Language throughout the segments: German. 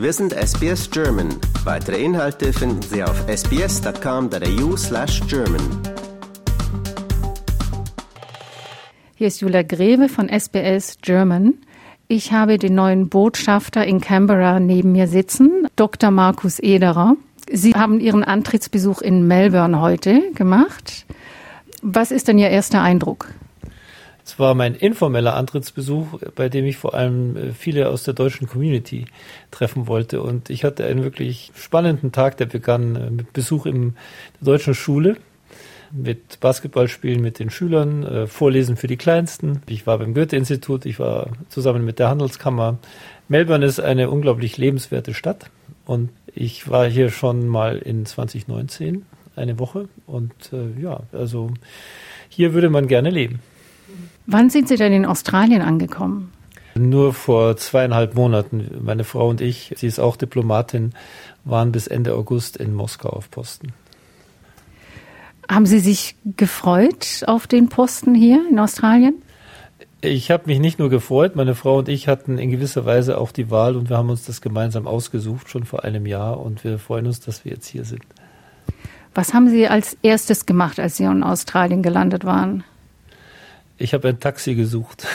Wir sind SBS German. Weitere Inhalte finden Sie auf sbs.com.au slash German. Hier ist Julia Greve von SBS German. Ich habe den neuen Botschafter in Canberra neben mir sitzen, Dr. Markus Ederer. Sie haben Ihren Antrittsbesuch in Melbourne heute gemacht. Was ist denn Ihr erster Eindruck? Es war mein informeller Antrittsbesuch, bei dem ich vor allem äh, viele aus der deutschen Community treffen wollte. Und ich hatte einen wirklich spannenden Tag, der begann äh, mit Besuch in der deutschen Schule, mit Basketballspielen mit den Schülern, äh, Vorlesen für die Kleinsten. Ich war beim Goethe-Institut, ich war zusammen mit der Handelskammer. Melbourne ist eine unglaublich lebenswerte Stadt und ich war hier schon mal in 2019 eine Woche und äh, ja, also hier würde man gerne leben. Wann sind Sie denn in Australien angekommen? Nur vor zweieinhalb Monaten. Meine Frau und ich, sie ist auch Diplomatin, waren bis Ende August in Moskau auf Posten. Haben Sie sich gefreut auf den Posten hier in Australien? Ich habe mich nicht nur gefreut, meine Frau und ich hatten in gewisser Weise auch die Wahl und wir haben uns das gemeinsam ausgesucht, schon vor einem Jahr und wir freuen uns, dass wir jetzt hier sind. Was haben Sie als erstes gemacht, als Sie in Australien gelandet waren? Ich habe ein Taxi gesucht.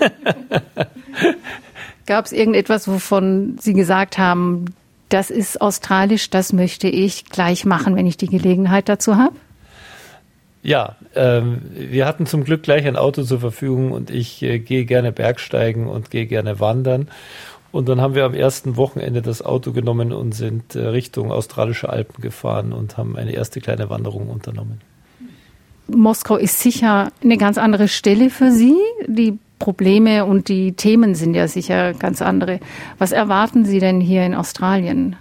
Gab es irgendetwas, wovon Sie gesagt haben, das ist australisch, das möchte ich gleich machen, wenn ich die Gelegenheit dazu habe? Ja, ähm, wir hatten zum Glück gleich ein Auto zur Verfügung und ich äh, gehe gerne Bergsteigen und gehe gerne wandern. Und dann haben wir am ersten Wochenende das Auto genommen und sind äh, Richtung australische Alpen gefahren und haben eine erste kleine Wanderung unternommen. Moskau ist sicher eine ganz andere Stelle für Sie. Die Probleme und die Themen sind ja sicher ganz andere. Was erwarten Sie denn hier in Australien?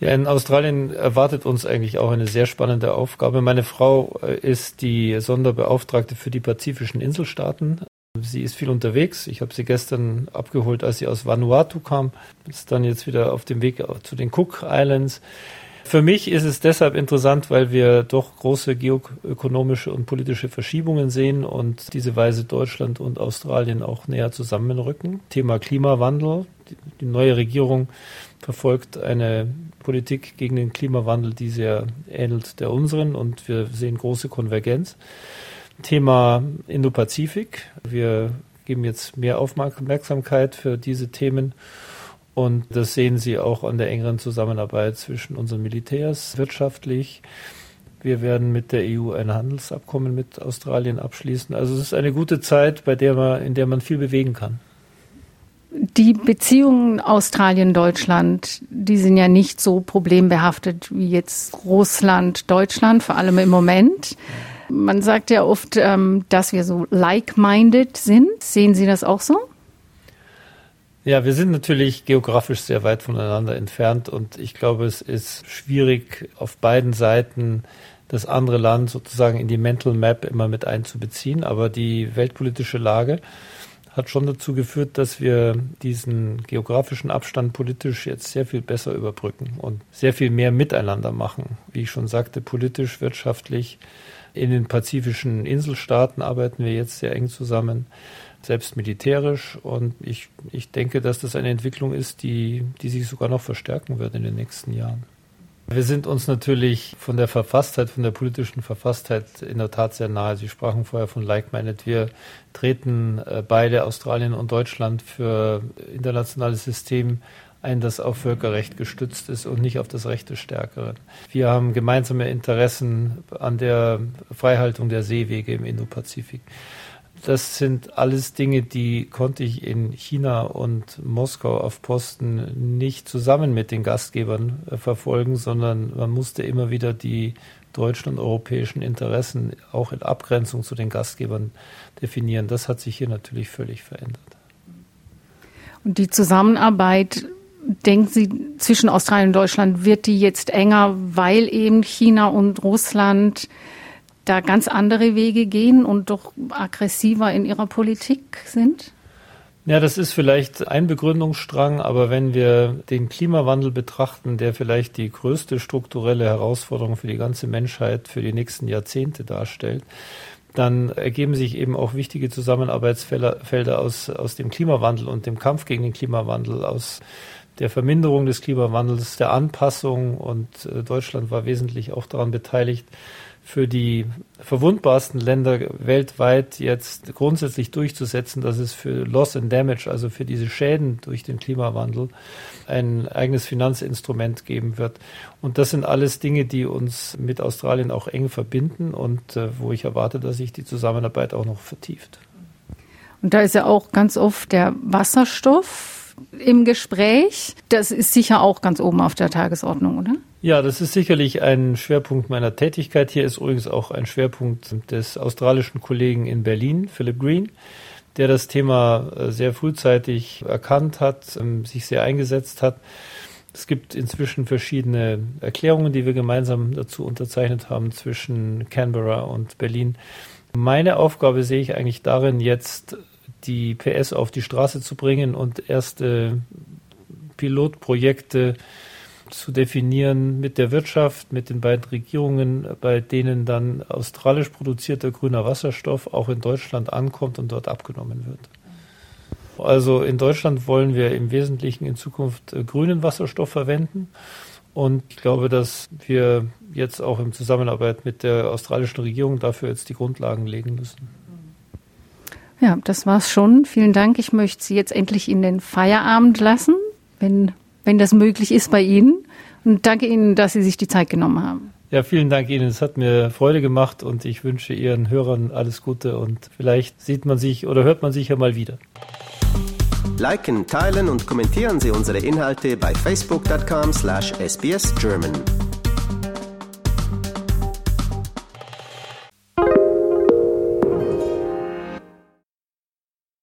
Ja, in Australien erwartet uns eigentlich auch eine sehr spannende Aufgabe. Meine Frau äh, ist die Sonderbeauftragte für die pazifischen Inselstaaten. Sie ist viel unterwegs. Ich habe sie gestern abgeholt, als sie aus Vanuatu kam. Ist dann jetzt wieder auf dem Weg zu den Cook Islands. Für mich ist es deshalb interessant, weil wir doch große geoökonomische und politische Verschiebungen sehen und diese Weise Deutschland und Australien auch näher zusammenrücken. Thema Klimawandel. Die neue Regierung verfolgt eine Politik gegen den Klimawandel, die sehr ähnelt der unseren und wir sehen große Konvergenz. Thema Indo-Pazifik. Wir geben jetzt mehr Aufmerksamkeit für diese Themen und das sehen Sie auch an der engeren Zusammenarbeit zwischen unseren Militärs wirtschaftlich. Wir werden mit der EU ein Handelsabkommen mit Australien abschließen. Also es ist eine gute Zeit, bei der man, in der man viel bewegen kann. Die Beziehungen Australien-Deutschland, die sind ja nicht so problembehaftet wie jetzt Russland-Deutschland, vor allem im Moment. Man sagt ja oft, ähm, dass wir so like-minded sind. Sehen Sie das auch so? Ja, wir sind natürlich geografisch sehr weit voneinander entfernt und ich glaube, es ist schwierig auf beiden Seiten das andere Land sozusagen in die Mental Map immer mit einzubeziehen. Aber die weltpolitische Lage hat schon dazu geführt, dass wir diesen geografischen Abstand politisch jetzt sehr viel besser überbrücken und sehr viel mehr miteinander machen. Wie ich schon sagte, politisch, wirtschaftlich. In den pazifischen Inselstaaten arbeiten wir jetzt sehr eng zusammen selbst militärisch. Und ich, ich denke, dass das eine Entwicklung ist, die, die sich sogar noch verstärken wird in den nächsten Jahren. Wir sind uns natürlich von der Verfasstheit, von der politischen Verfasstheit in der Tat sehr nahe. Sie sprachen vorher von Like-Minded. Wir treten äh, beide, Australien und Deutschland, für internationales System ein, das auf Völkerrecht gestützt ist und nicht auf das Recht des Stärkeren. Wir haben gemeinsame Interessen an der Freihaltung der Seewege im Indopazifik. Das sind alles Dinge, die konnte ich in China und Moskau auf Posten nicht zusammen mit den Gastgebern äh, verfolgen, sondern man musste immer wieder die deutschen und europäischen Interessen auch in Abgrenzung zu den Gastgebern definieren. Das hat sich hier natürlich völlig verändert. Und die Zusammenarbeit, denken Sie, zwischen Australien und Deutschland, wird die jetzt enger, weil eben China und Russland da ganz andere Wege gehen und doch aggressiver in ihrer Politik sind? Ja, das ist vielleicht ein Begründungsstrang, aber wenn wir den Klimawandel betrachten, der vielleicht die größte strukturelle Herausforderung für die ganze Menschheit für die nächsten Jahrzehnte darstellt, dann ergeben sich eben auch wichtige Zusammenarbeitsfelder aus, aus dem Klimawandel und dem Kampf gegen den Klimawandel, aus der Verminderung des Klimawandels, der Anpassung und äh, Deutschland war wesentlich auch daran beteiligt, für die verwundbarsten Länder weltweit jetzt grundsätzlich durchzusetzen, dass es für Loss and Damage, also für diese Schäden durch den Klimawandel, ein eigenes Finanzinstrument geben wird. Und das sind alles Dinge, die uns mit Australien auch eng verbinden und äh, wo ich erwarte, dass sich die Zusammenarbeit auch noch vertieft. Und da ist ja auch ganz oft der Wasserstoff im Gespräch. Das ist sicher auch ganz oben auf der Tagesordnung, oder? Ja, das ist sicherlich ein Schwerpunkt meiner Tätigkeit. Hier ist übrigens auch ein Schwerpunkt des australischen Kollegen in Berlin, Philip Green, der das Thema äh, sehr frühzeitig erkannt hat, ähm, sich sehr eingesetzt hat. Es gibt inzwischen verschiedene Erklärungen, die wir gemeinsam dazu unterzeichnet haben zwischen Canberra und Berlin. Meine Aufgabe sehe ich eigentlich darin, jetzt die PS auf die Straße zu bringen und erste Pilotprojekte zu definieren mit der Wirtschaft, mit den beiden Regierungen, bei denen dann australisch produzierter grüner Wasserstoff auch in Deutschland ankommt und dort abgenommen wird. Also in Deutschland wollen wir im Wesentlichen in Zukunft äh, grünen Wasserstoff verwenden. Und ich glaube, dass wir jetzt auch in Zusammenarbeit mit der australischen Regierung dafür jetzt die Grundlagen legen müssen. Ja, das war's schon. Vielen Dank. Ich möchte Sie jetzt endlich in den Feierabend lassen, wenn wenn das möglich ist bei Ihnen. Und danke Ihnen, dass Sie sich die Zeit genommen haben. Ja, vielen Dank Ihnen. Es hat mir Freude gemacht und ich wünsche Ihren Hörern alles Gute und vielleicht sieht man sich oder hört man sich ja mal wieder. Liken, teilen und kommentieren Sie unsere Inhalte bei facebook.com/sbsgerman.